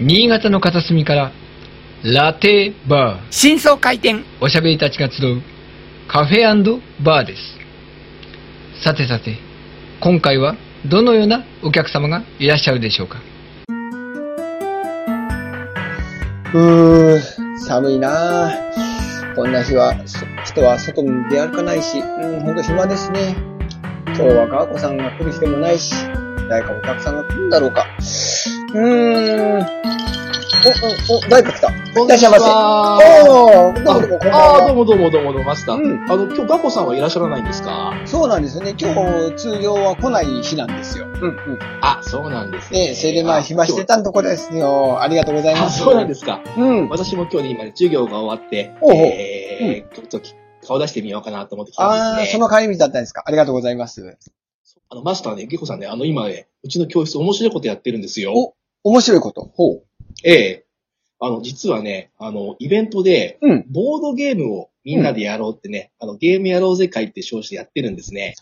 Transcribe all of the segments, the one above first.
新潟の片隅からラテバー新装開店おしゃべりたちが集うカフェバーですさてさて今回はどのようなお客様がいらっしゃるでしょうか？うー、寒いなぁ。こんな日は、そ人は外に出歩かないし、うん、ほんと暇ですね。今日は川子さんが来る日でもないし、誰かお客さんが来るんだろうか。うーん。お、お、お、誰か来た。いらっしゃいませ。おー、どうもどうも、ああー、どうは。もどうもどうもどうも、マスター。うんあの、今日ガコさんはいらっしゃらないんですか？そうなんですよね。今日、通常は来ない日なんですよ。うん、うん。あ、そうなんですね。ねそれでまあ、暇してたんとこですよ。ありがとうございあ、ます。そうなんですか。うん。私も今日ね、今ね、授業が終わって、おうおうえー、ちょっと顔出してみようかなと思って来たんあー、ですね。その帰り道だったんですか。ありがとうございます。あの、マスターね、ゲコさんね、あの、今ね、うちの教室面白いことやってるんですよ。お面白いこと。ほう。ええあの、実はね、あの、イベントで、うん。ボードゲームをみんなでやろうってね、あの、ゲームやろうぜ会って称してやってるんですね。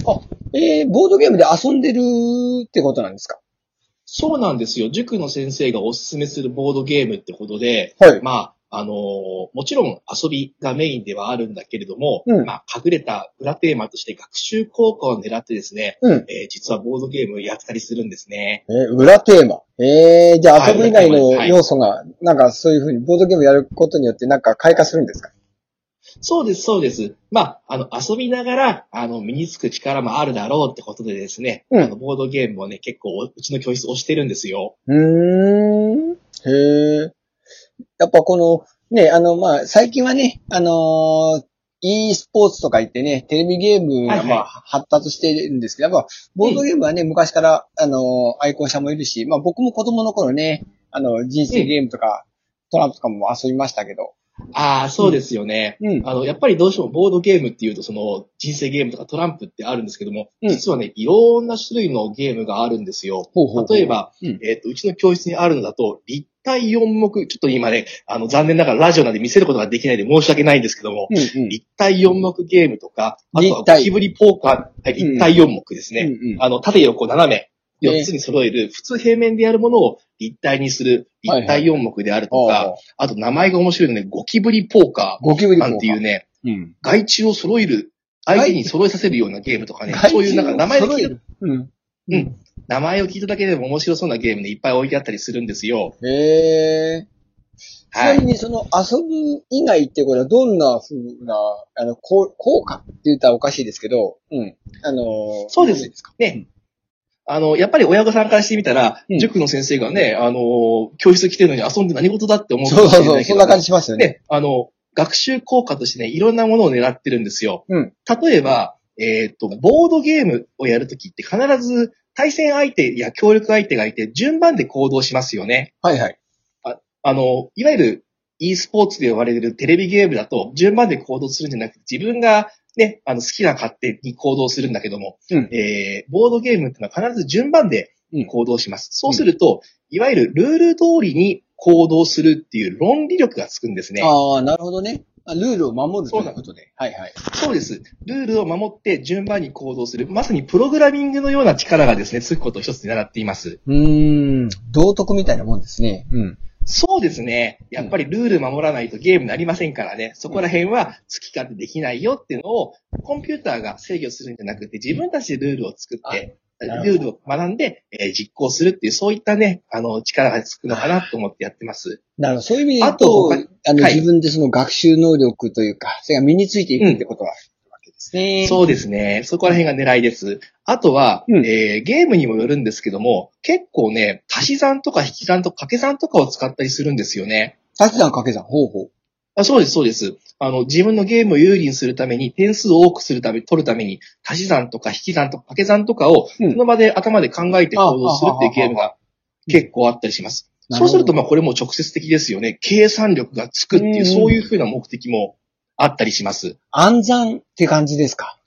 えー、ボードゲームで遊んでるってことなんですか？そうなんですよ。塾の先生がおすすめするボードゲームってことで、はい。まあ、あのーもちろん遊びがメインではあるんだけれども、うんまあ、隠れた裏テーマとして学習効果を狙ってですね、うん。えー実はボードゲームやったりするんですね。えー、裏テーマ。えー、じゃあ遊び以外のはい要素が、なんかそういうふうにボードゲームやることによってなんか開花するんですか？そうです、そうです。まあ、あの、遊びながら、あの、身につく力もあるだろうってことでですね、うんあの、ボードゲームをね、結構、うちの教室推してるんですよ。うーん。へー。やっぱこの、ね、あの、まあ、最近はね、あのー e スポーツとか言ってね、テレビゲームがはいはい。まあ発達してるんですけど、やっぱボードゲームはね、昔から、あのー愛好者もいるし、まあ僕も子供の頃ね、あの、人生ゲームとか、トランプとかも遊びましたけど、ああ、そうですよね。うん。あの、やっぱりどうしてもボードゲームっていうと、その、人生ゲームとかトランプってあるんですけども、うん実はね、いろんな種類のゲームがあるんですよ。ほうほうほう例えば、うんえっ、と、うちの教室にあるのだと、立体4目、ちょっと今ね、あの、残念ながらラジオなんで見せることができないで申し訳ないんですけども、うんうん。立体4目ゲームとか、あとはゴキブリポーカー、はい立体4目ですね。うんうんあの、縦横斜め、えー4つに揃える、普通平面でやるものを立体にする、立体4目であるとか、あと名前が面白いのね、ゴキブリポーカーゴキブリポーカーなんていうね、うん。外注を揃える、相手に揃えさせるようなゲームとかね、そういうなんか名前で聞いたうん。うん。名前を聞いただけでも面白そうなゲームでいっぱい置いてあったりするんですよ。へえ。ちはないみ。にその遊ぶ以外ってこれはどんな風な、あの、効果って言ったらおかしいですけど、うん。あのーそうですですか？ね。あの、やっぱり親御さんからしてみたら、うん塾の先生がね、あの、教室来てるのに遊んで何事だって思うかそうそうそう、もしれないけどそんな感じしますよね。ね、あの、学習効果としてね、いろんなものを狙ってるんですよ。うん例えば、えっ、と、ボードゲームをやるときって必ず対戦相手や協力相手がいて順番で行動しますよね。はいはい。あの、いわゆる e スポーツで呼ばれるテレビゲームだと順番で行動するんじゃなくて自分がね、あの好きな勝手に行動するんだけども、うんえー、ボードゲームってのは必ず順番でうん行動します。そうすると、いわゆるルール通りに行動するっていう論理力がつくんですね。ああ、なるほどね。あルールを守るということで。はいはい。そうです。ルールを守って順番に行動する。まさにプログラミングのような力がですね、つくことを一つに習っています。うーん。道徳みたいなもんですね。うん。そうですね。やっぱりルール守らないとゲームになりませんからね。そこら辺は好き勝手できないよっていうのを、コンピューターが制御するんじゃなくて、自分たちでルールを作って、ルールを学んで、えー実行するっていう、そういったね、あの、力がつくのかなと思ってやってます。なるほど。そういう意味で言うあとと、他あの、はい自分でその学習能力というか、それが身についていくってことはですね。そうですね。そこら辺が狙いです。あとは、うんえーゲームにもよるんですけども、結構ね、足し算とか引き算とか掛け算とかを使ったりするんですよね。足し算掛け算、ほうほう。あそうです、そうです。あの、自分のゲームを有利にするために、点数を多くするため、取るために、足し算とか引き算とか掛け算とかを、うんその場で頭で考えて行動するっていうゲームが結構あったりします。そうすると、まあ、これも直接的ですよね。計算力がつくっていう、うんそういうふうな目的もあったりします。暗算って感じですか？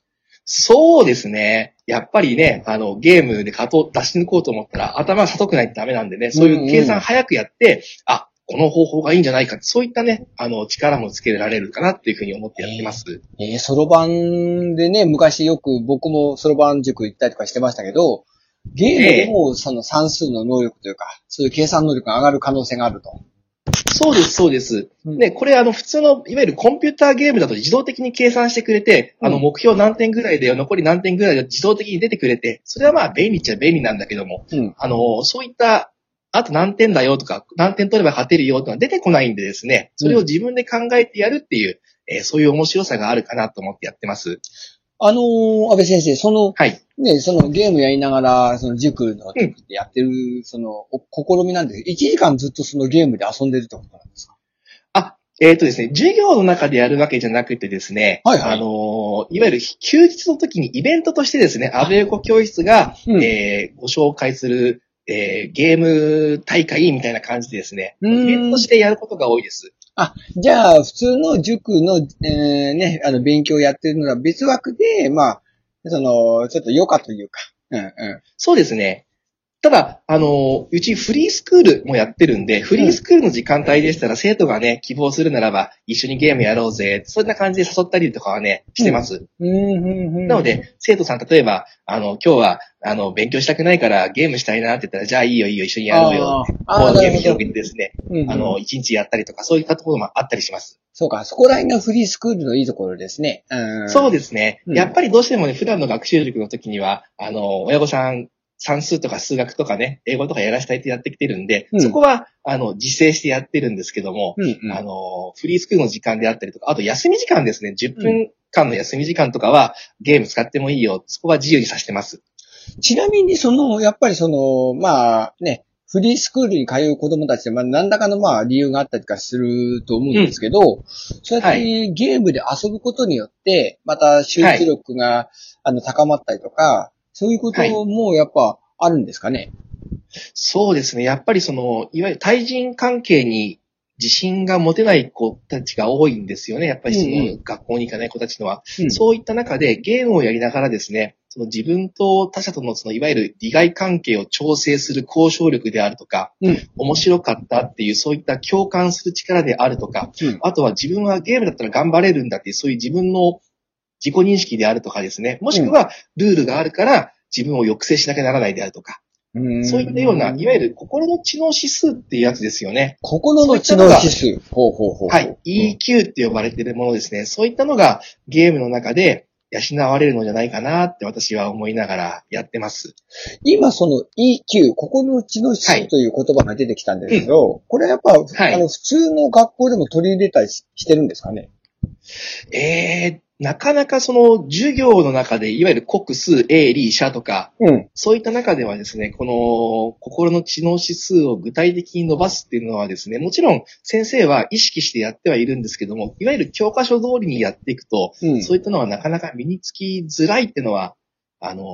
そうですね。やっぱりね、あの、ゲームで勝とう、出し抜こうと思ったら、頭が悟くないとダメなんでね、そういう計算早くやって、あ、この方法がいいんじゃないか、そういったね、あの、力もつけられるかなっていうふうに思ってやってます。えー、そろばんでね、昔よく僕もそろばん塾行ったりとかしてましたけど、ゲームでもその算数の能力というか、そういう計算能力が上がる可能性があると。そうです、そうです。うんで、これあの普通の、いわゆるコンピューターゲームだと自動的に計算してくれて、あのうん目標何点ぐらいで残り何点ぐらいで自動的に出てくれて、それはまあ便利っちゃ便利なんだけども、うん。あの、そういった、あと何点だよとか、何点取れば勝てるよとか出てこないんでですね、それを自分で考えてやるっていう、えーそういう面白さがあるかなと思ってやってます。あのー、安倍先生、その、はい。ね、そのゲームやりながら、その塾のやってる、その、お試みなんですけど、1時間ずっとそのゲームで遊んでるってことなんですか？あ、えっ、とですね、授業の中でやるわけじゃなくてですね、はいはい。あのーいわゆる休日の時にイベントとしてですね、安倍横教室が、うん。えーご紹介する、えーゲーム大会みたいな感じでですね、うーん。イベントとしてやることが多いです。あ、じゃあ、普通の塾の、えーね、あの、勉強やってるのは別枠で、まあ、その、ちょっと余暇というか、うんうんそうですね。ただ、あのーうちフリースクールもやってるんで、フリースクールの時間帯でしたら、生徒がね、希望するならば、一緒にゲームやろうぜ、そんな感じで誘ったりとかはね、してます。なの、で、生徒さん、例えば、あの、今日は、あの、勉強したくないからゲームしたいなって言ったら、じゃあいいよいいよ、一緒にやろうよ。ゲーム広げてですね、うんうんあの、一日やったりとか、そういったところもあったりします。そうか、そこら辺がフリースクールのいいところですね。うん。そうですね。うんやっぱりどうしてもね、普段の学習塾の時には、あの、親御さん、算数とか数学とかね、英語とかやらせたいってやってきてるんで、うん。そこは、あの、自制してやってるんですけども、うん、うん。あの、フリースクールの時間であったりとか、あと休み時間ですね、10分間の休み時間とかは、ゲーム使ってもいいよ、そこは自由にさせてます。ちなみに、その、やっぱりその、まあね、フリースクールに通う子供たちで、まあ、何らかのまあ理由があったりとかすると思うんですけど、そうやってゲームで遊ぶことによって、また集中力が、あの高まったりとか、そういうこともやっぱあるんですかね？そうですね。やっぱりその、いわゆる対人関係に自信が持てない子たちが多いんですよね。やっぱりその、うんう学校に行かない子たちのは。うんそういった中でゲームをやりながらですね、その自分と他者とのそのいわゆる利害関係を調整する交渉力であるとか、うん面白かったっていうそういった共感する力であるとか、うんあとは自分はゲームだったら頑張れるんだっていうそういう自分の自己認識であるとかですね、もしくはルールがあるから自分を抑制しなきゃならないであるとか、そういったような、いわゆる心の知能指数っていうやつですよね。心の知能指数。ほうほうほう。はい。EQ って呼ばれているものですね。そういったのがゲームの中で養われるのじゃないかなって私は思いながらやってます。今その EQ、心の知能指数という言葉が出てきたんですけど、これはやっぱ、はいあの、普通の学校でも取り入れたりししてるんですかね？えー、なかなかその授業の中で、いわゆる国数、英、理、社とか、うん。そういった中ではですね、この心の知能指数を具体的に伸ばすっていうのはですね、もちろん先生は意識してやってはいるんですけども、いわゆる教科書通りにやっていくと、うん。そういったのはなかなか身につきづらいっていうのは、あの、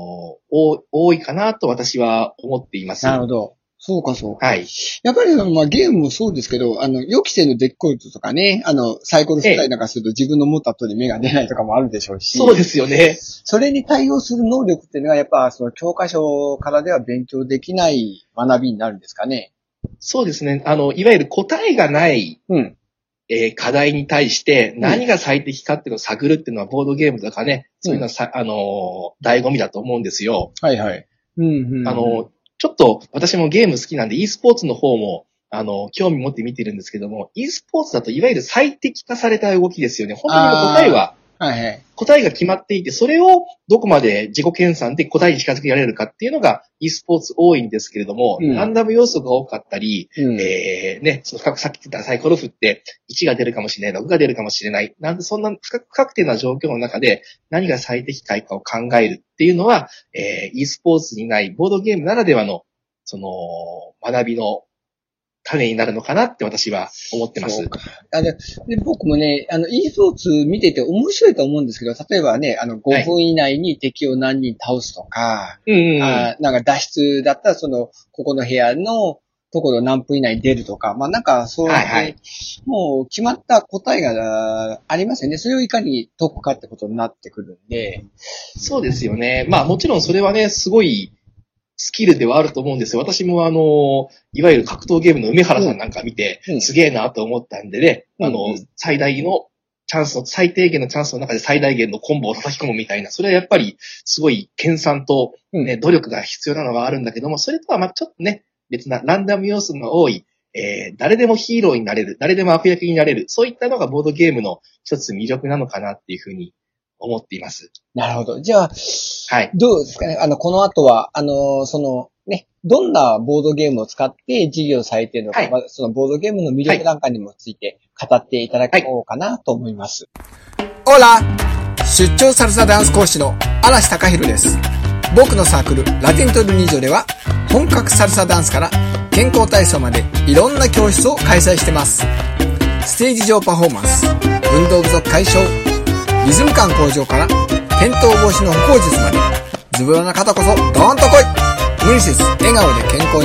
多多いかなと私は思っています。なるほど。そうか、そうか。はい。やっぱりその、まあ、ゲームもそうですけど、あの、予期せぬデッキコイトとかね、あの、サイコロ振ったりなんかすると自分の持った通り目が出ないとかもあるでしょうし、そうですよね。それに対応する能力っていうのは、やっぱ、その教科書からでは勉強できない学びになるんですかね。そうですね。あの、いわゆる答えがない、うん。えー課題に対して何が最適かっていうのを探るっていうのはボードゲームとかね、そういうのはさ、あのー、醍醐味だと思うんですよ。はいはい。うん、うん。あの、ちょっと私もゲーム好きなんで e スポーツの方も、あの、興味持って見てるんですけども、e スポーツだといわゆる最適化された動きですよね。本当に答えは、はいはい。答えが決まっていて、それをどこまで自己研鑽で答えに近づけられるかっていうのが e スポーツ多いんですけれども、うんランダム要素が多かったり、うん。えー、ね、そのさっき言ったサイコロ振って1が出るかもしれない、6が出るかもしれない。なんでそんな不確不確定な状況の中で何が最適解かを考えるっていうのは、えー、e スポーツにないボードゲームならではの、その、学びの種になるのかなって私は思ってます。あでで僕もね、あの、e スポーツ見てて面白いと思うんですけど、例えばね、あの、5分以内に敵を何人倒すとか、うんうんうん。あなんか脱出だったら、その、ここの部屋のところ何分以内に出るとか、まあなんかそうはいはいもう決まった答えがありますよね。それをいかに解くかってことになってくるんで、そうですよね。まあもちろんそれはね、すごいスキルではあると思うんですよ。私もあの、いわゆる格闘ゲームの梅原さんなんか見て、うん。すげえなと思ったんでね、うんあの、最大のチャンスの、最低限のチャンスの中で最大限のコンボを叩き込むみたいな、それはやっぱり、すごい研鑽と、ね、努力が必要なのがあるんだけども、それとはまあちょっとね、別なランダム要素の多い、えー、誰でもヒーローになれる、誰でも悪役になれる、そういったのがボードゲームの一つ魅力なのかなっていうふうに思っています。なるほど。じゃあ、はい。どうですかね？あの、この後は、あの、その、ね、どんなボードゲームを使って授業されているのか、はいまあそのボードゲームの魅力なんかにもついて語っていただこうかなと思います。オラ出張サルサダンス講師の嵐隆弘です。僕のサークルラテントルニージョでは本格サルサダンスから健康体操までいろんな教室を開催してます。ステージ上パフォーマンス、運動不足解消、リズム感向上から転倒防止の歩行術までズボラな方こそドーンと来い。無理せず笑顔で健康に。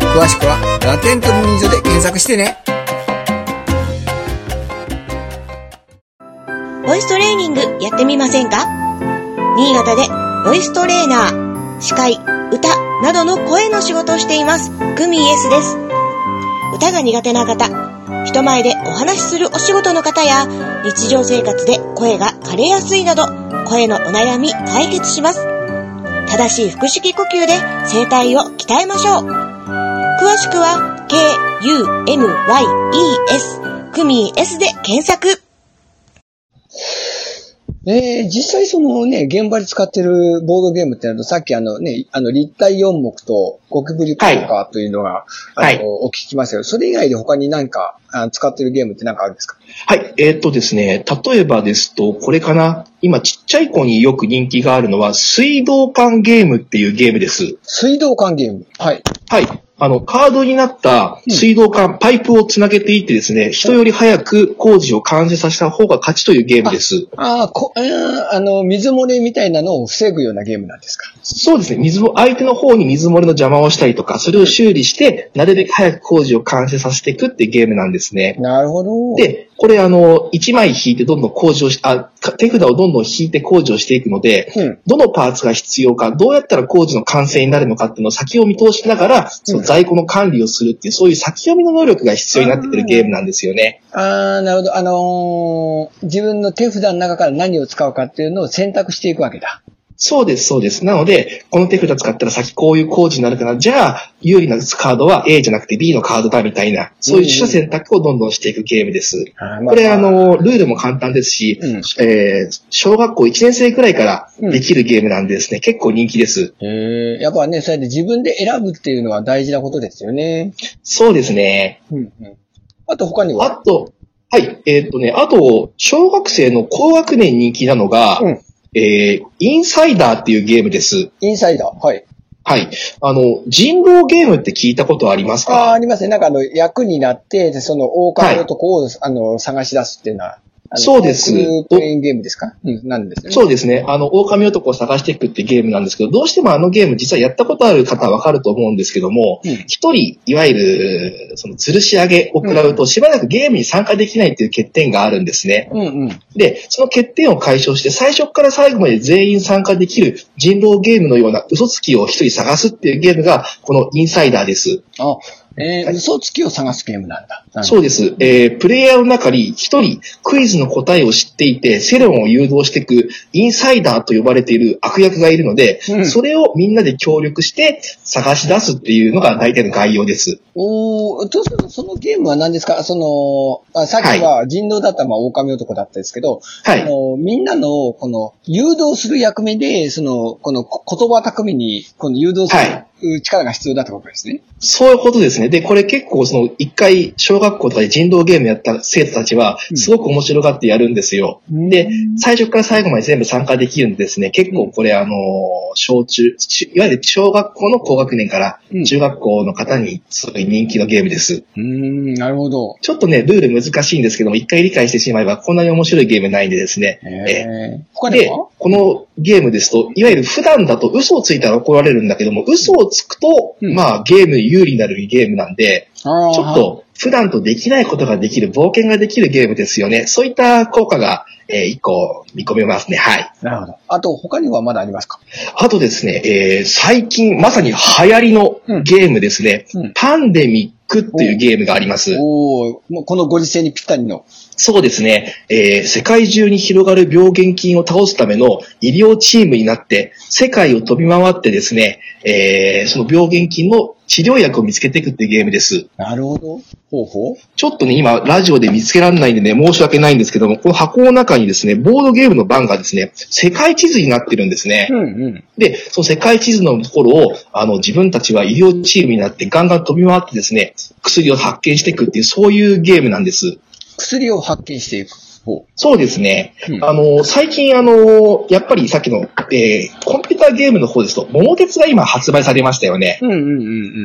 詳しくはラテントルニージョで検索してね。ボイストレーニングやってみませんか？新潟でボイストレーナー、司会、歌などの声の仕事をしています、グミイエスです。歌が苦手な方、人前でお話しするお仕事の方や、日常生活で声が枯れやすいなど、声のお悩み解決します。正しい腹式呼吸で声帯を鍛えましょう。詳しくは、k-u-m-y-e-s、クミン S で検索。えー、実際そのね、現場で使ってるボードゲームってなると、さっきあのね、あの立体四目とゴキブリ効果というのが、はいあの、お聞きしましたけど、それ以外で他に何かあ使ってるゲームって何かあるんですか？はい。えーっとですね、例えばですと、これかな。今、ちっちゃい子によく人気があるのは、水道管ゲームっていうゲームです。水道管ゲーム。はい。はい。あの、カードになった水道管、パイプをつなげていってですね、人より早く工事を完成させた方が勝ちというゲームです。ああ、こ、あーあの、水漏れみたいなのを防ぐようなゲームなんですか？そうですね、水も、相手の方に水漏れの邪魔をしたりとか、それを修理して、なるべく早く工事を完成させていくっていうゲームなんですね。なるほど。、で、これあの、1枚引いてどんどん工事をし、あ、か手札をどんどん引いて工事をしていくので、うん。どのパーツが必要か、どうやったら工事の完成になるのかっていうのを先を見通しながら、その在庫の管理をするっていう、そういう先読みの能力が必要になってくるゲームなんですよね。ああ、なるほど。あのー自分の手札の中から何を使うかっていうのを選択していくわけだ。そうです、そうです。なので、この手札使ったら先こういう工事になるから、じゃあ、有利なカードは A じゃなくて B のカードだみたいな、そういう取捨選択をどんどんしていくゲームです。これ、あ、の、ルールも簡単ですし、うんえー小学校1年生くらいからできるゲームなんでですね、結構人気です。やっぱね、それで自分で選ぶっていうのは大事なことですよね。そうですね。うんうん。あと他には？あと、はい、えーっとね、あと、小学生の高学年人気なのが、うんえーインサイダーっていうゲームです。インサイダー。はい。はい。あの、人狼ゲームって聞いたことありますああ、かありますね。なんかあの、役になって、でその、狼男を、あの、探し出すっていうのは、そうですクプレインゲームですか？うん、なんですね。そうですね。あの、狼男を探していくってゲームなんですけど、どうしてもあのゲーム実はやったことある方はわかると思うんですけども、うん一人、いわゆる、その、吊るし上げを食らうと、しばらくゲームに参加できないっていう欠点があるんですね。うんうん。で、その欠点を解消して、最初から最後まで全員参加できる人狼ゲームのような嘘つきを一人探すっていうゲームが、このインサイダーです。あ、えー、嘘つきを探すゲームなんだ。そうです。えー、プレイヤーの中に一人クイズの答えを知っていて、セレモンを誘導していくインサイダーと呼ばれている悪役がいるので、うん。それをみんなで協力して探し出すっていうのが大体の概要です。おーとそのそのゲームは何ですか？その、あさっきは人狼だったらまあ狼男だったんですけど、はい。あのみんなのこの誘導する役目で、その、このこ言葉巧みにこの誘導すはる力が必要だってことですね。そういうことですね。で、これ結構その一回小学校とかで人狼ゲームやった生徒たちはうんすごく面白がってやるんですよ。で、最初から最後まで全部参加できるんでですね、結構これあの、小中、ちいわゆる小学校の高学年からうん中学校の方にすごい人気のゲームです。うーん、なるほど。ちょっとね、ルール難しいんですけども、一回理解してしまえばこんなに面白いゲームないんでですね。えー、他にでは、このゲームですと、いわゆる普段だと嘘をついたら怒られるんだけども、嘘をつくと、うんまあゲームに有利になるゲームなんで、あーちょっと普段とできないことができる、冒険ができるゲームですよね。そういった効果が、えー一個見込めますね。はい。なるほど。あと他にはまだありますか？あとですね、えー最近まさに流行りのゲームですね。うんうんパンデミックっていうゲームがあります。おおもうこのご時世にぴったりの。そうですね。えー世界中に広がる病原菌を倒すための医療チームになって、世界を飛び回ってですね、えーその病原菌の治療薬を見つけていくっていうゲームです。なるほど。ほうほう。ちょっとね、今、ラジオで見つけられないんでね、申し訳ないんですけども、この箱の中にですね、ボードゲームの版がですね、世界地図になってるんですね。うんうん。で、その世界地図のところを、あの、自分たちは医療チームになってガンガン飛び回ってですね、薬を発見していくっていう、そういうゲームなんです。薬を発見していく。ほそうですね。うんあの、最近あの、やっぱりさっきの、えーコンピューターゲームの方ですと、桃鉄が今発売されましたよね。う。うんうんうんう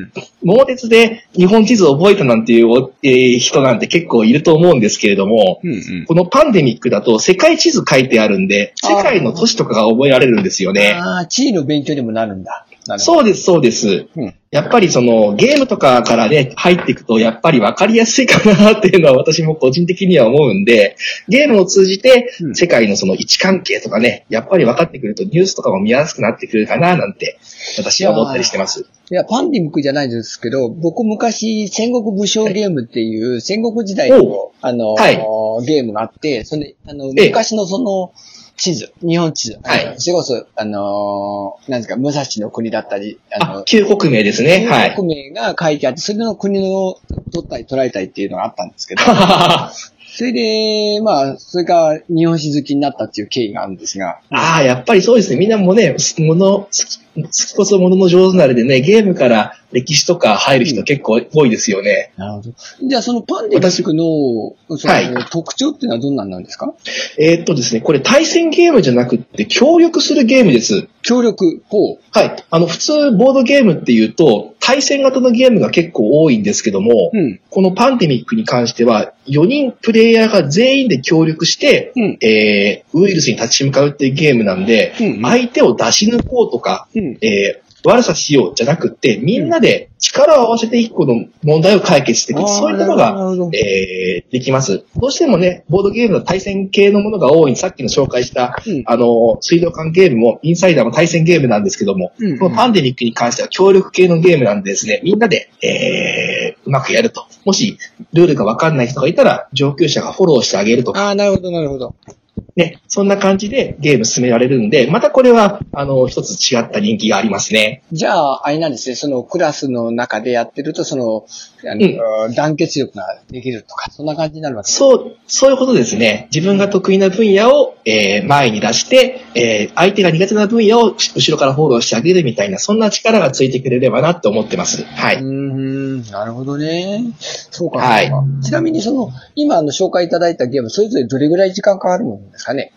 ん。桃鉄で日本地図を覚えたなんていうお、えー人なんて結構いると思うんですけれども、うんうん。このパンデミックだと世界地図書いてあるんで、世界の都市とかが覚えられるんですよね。ああ、地位の勉強にもなるんだ。そうです、そうです。うん。やっぱりそのゲームとかからね、入っていくと、やっぱり分かりやすいかなっていうのは私も個人的には思うんで、ゲームを通じてうん。世界のその位置関係とかね、やっぱり分かってくるとニュースとかも見やすくなってくるかななんて、私は思ったりしてます。いや、パンデミックじゃないですけど、僕昔、戦国武将ゲームっていう、戦国時代のお、あの、はい。ゲームがあって、それ、あの、ええ。昔のその、地図、日本地図。はいそれこそ、あのーなんですか、武蔵の国だったり、ああ、旧国名ですね。はい。国名が書いてあって、それの国の取ったり捉えたりっていうのがあったんですけど、それで、まあ、それから日本史好きになったっていう経緯があるんですが、ああ、やっぱりそうですね。みんなもね、もの、好き好きこそものの上手なれでね、ゲームから歴史とか入る人結構多いですよね。なるほど。じゃあ、そのパンデミックの、その、はい特徴っていうのはどんなんなんですか？えーっとですね、これ対戦ゲームじゃなくって協力するゲームです。協力、ほう。はい。あの、普通、ボードゲームっていうと、対戦型のゲームが結構多いんですけども、うん。このパンデミックに関しては、4人プレイヤーが全員で協力して、うん。えー、ウイルスに立ち向かうっていうゲームなんで、うん相手を出し抜こうとか、うん。えー、悪さしようじゃなくって、みんなで力を合わせて一個の問題を解決していく。あーそういったのが、えー、できます。どうしてもね、ボードゲームの対戦系のものが多い、さっきの紹介した、うんあの、水道管ゲームも、インサイダーも対戦ゲームなんですけども、うんこのパンデミックに関しては協力系のゲームなんでですね、みんなで、えー、うまくやると。もし、ルールがわかんない人がいたら、上級者がフォローしてあげるとか、ああ、なるほど、なるほど。ね、そんな感じでゲーム進められるんで、またこれは、あの、一つ違った人気がありますね。じゃあ、あれなんですね、そのクラスの中でやってると、その、あの団結力ができるとか、そんな感じになるわけです。そう、そういうことですね。自分が得意な分野を、えー前に出して、えー相手が苦手な分野を後ろからフォローしてあげるみたいな、そんな力がついてくれればなって思ってます。はい。うーん、なるほどね。そうか、はい。ちなみにその、今あの紹介いただいたゲーム、それぞれどれぐらい時間かかるものですか？ね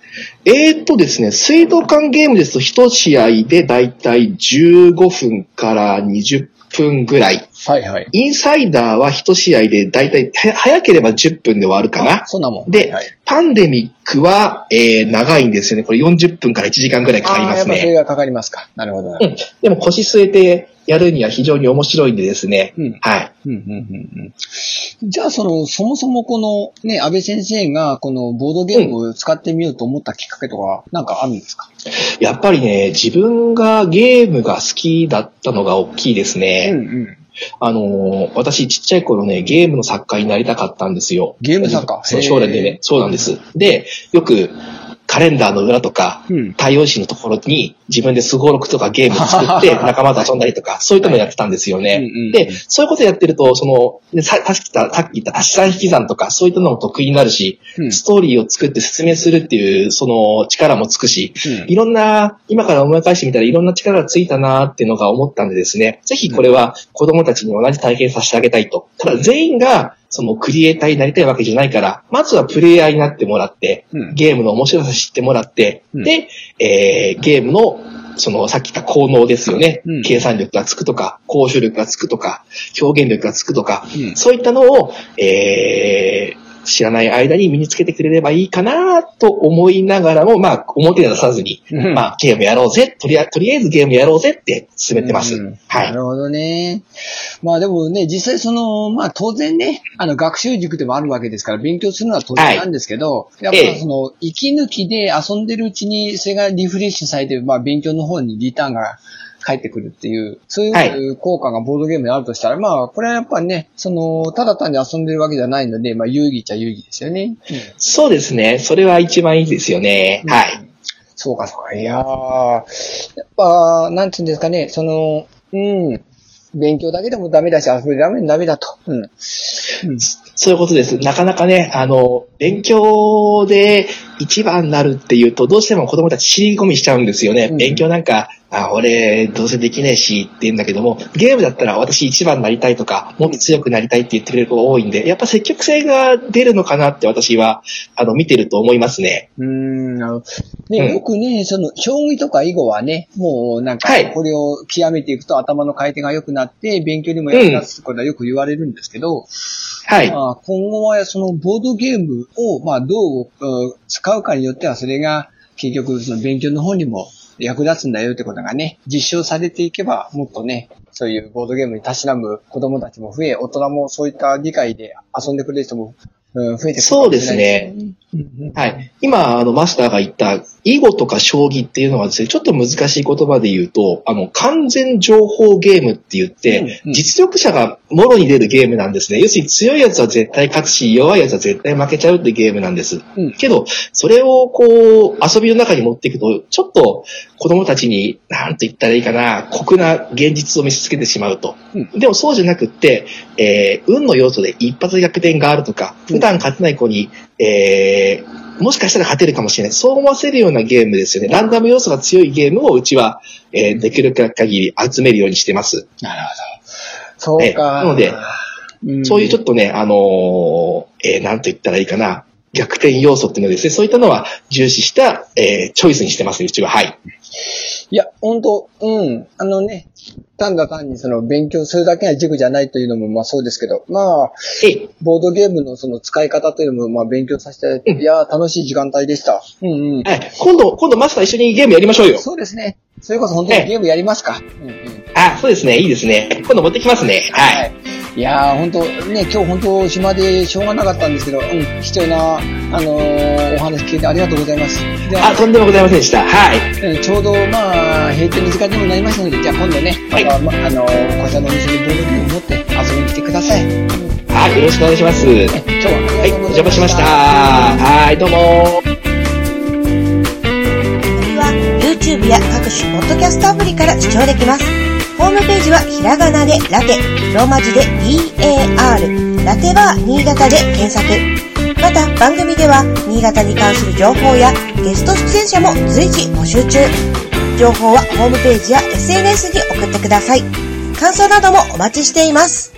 えーっとですね、水道管ゲームですと1試合でだいたい15分から20分ぐらい。はいはい。インサイダーは1試合でだいたいは早ければ10分で終わるかな。そんなもん。ではい、パンデミックは、えー長いんですよね。これ40分から1時間ぐらいかかりますね。っぱそれがかかりますか。なるほど。うん。でも腰据えてやるには非常に面白いんでですね。うんはい。うんうんうんうんじゃあ、その、そもそもこの、ね、安倍先生が、このボードゲームを使ってみようと思ったきっかけとか、なんかあるんですか？やっぱりね、自分がゲームが好きだったのが大きいですね。うん。あのー私ちっちゃい頃ね、ゲームの作家になりたかったんですよ。ゲーム作家？将来でね、そうなんです。で、よく、カレンダーの裏とか、うん。太陽紙のところに自分でスゴロクとかゲームを作って 仲間と遊んだりとか、そういったのをやってたんですよね。で、そういうことやってると、その、ねささっき言った、さっき言った足し算引き算とか、そういったのも得意になるし、うん。ストーリーを作って説明するっていう、その力もつくし、うん。いろんな、今から思い返してみたらいろんな力がついたなっていうのが思ったんでですね、ぜひこれは子供たちに同じ体験させてあげたいと。ただ全員が、そのクリエイターになりたいわけじゃないから、まずはプレイヤーになってもらって、うん。ゲームの面白さ知ってもらって、うん。で、えー、ゲームの、その、さっき言った効能ですよね。うん。計算力がつくとか、交渉力がつくとか、表現力がつくとか、うん。そういったのを、えー、知らない間に身につけてくれればいいかなと思いながらも、まあ、表に出さずに、うんまあ、ゲームやろうぜ、とりあとりあえずゲームやろうぜって進めてます。うんはないる。ほどね。まあでもね、実際その、まあ当然ね、あの学習塾でもあるわけですから勉強するのは当然なんですけど、やっええぱその、息抜きで遊んでるうちにそれがリフレッシュされて、まあ勉強の方にリターンが返ってくるっていう、そういう効果がボードゲームにあるとしたら、まあ、これはやっぱね、その、ただ単に遊んでるわけじゃないので、まあ、有意義っちゃ有意義ですよね。そうですね。それは一番いいですよね。うんはい。そうか、そうか。いやー、やっぱ、なんつうんですかね、その、うん、勉強だけでもダメだし、遊びだめダメだと。うん。うんそういうことです。なかなかね、あの、勉強で一番になるっていうと、どうしても子供たち尻込みしちゃうんですよね。うん勉強なんか、あ、俺、どうせできねえしって言うんだけども、ゲームだったら私一番になりたいとか、もっと強くなりたいって言ってくれる子が多いんで、やっぱ積極性が出るのかなって私は、あの、見てると思いますね。うーん、あの、ね、うんよくね、その、将棋とか囲碁はね、もうなんかはい、これを極めていくと頭の回転が良くなって、勉強にも役立つことはよく言われるんですけど、はい。まあ、今後はそのボードゲームを、まあ、どううん使うかによっては、それが結局その勉強の方にも役立つんだよってことがね、実証されていけば、もっとね、そういうボードゲームにたしなむ子供たちも増え、大人もそういった理解で遊んでくれる人も、うん、増えてそうですね。はい。今、あの、マスターが言った、囲碁とか将棋っていうのはですね、ちょっと難しい言葉で言うと、あの、完全情報ゲームって言って、うんうん実力者がもろに出るゲームなんですね。要するに強いやつは絶対勝つし、弱いやつは絶対負けちゃうってゲームなんです。うんけど、それをこう、遊びの中に持っていくと、ちょっと子供たちに、なんと言ったらいいかな、酷な現実を見せつけてしまうと。うでもそうじゃなくって、えー、運の要素で一発逆転があるとか、普段勝てない子に、えー、もしかしたら勝てるかもしれない。そう思わせるようなゲームですよね。ランダム要素が強いゲームをうちは、えー、できる限り集めるようにしてます。なるほど。そうえか。なのでうんそういうちょっとね、あのーえー、なんと言ったらいいかな。逆転要素っていうのですね。そういったのは重視した、えー、チョイスにしてます、うちは。はい。いや、本当うん。あのね、単だ単にその勉強するだけが塾じゃないというのもまあそうですけど、まあ、ボードゲームのその使い方というのもまあ勉強させていただいや、楽しい時間帯でした。うんうん。はい。今度、今度マスター一緒にゲームやりましょうよ。そうですね。それこそ本当にええゲームやりますか。うんうん。あ、そうですね。いいですね。今度持ってきますね。はい。いやー、本当ね、今日本当暇でしょうがなかったんですけど、うん、貴重な、あのーお話聞いてありがとうございます。あ、とんでもございませんでした。はい。うんちょうど、まあ、閉店の時間にもなりましたので、じゃあ今度ね、はいまたまあのーこちらのお店にボードゲームを持って遊びに来てください。はい、よろしくお願いします。は今日はあい、お邪魔しました。はい、どうも。は YouTube や各種ポッドキャストアプリから視聴できます。ホームページはひらがなでラテ、ローマ字で DAR、ラテバー新潟で検索。また番組では新潟に関する情報やゲスト出演者も随時募集中。情報はホームページや SNS に送ってください。感想などもお待ちしています。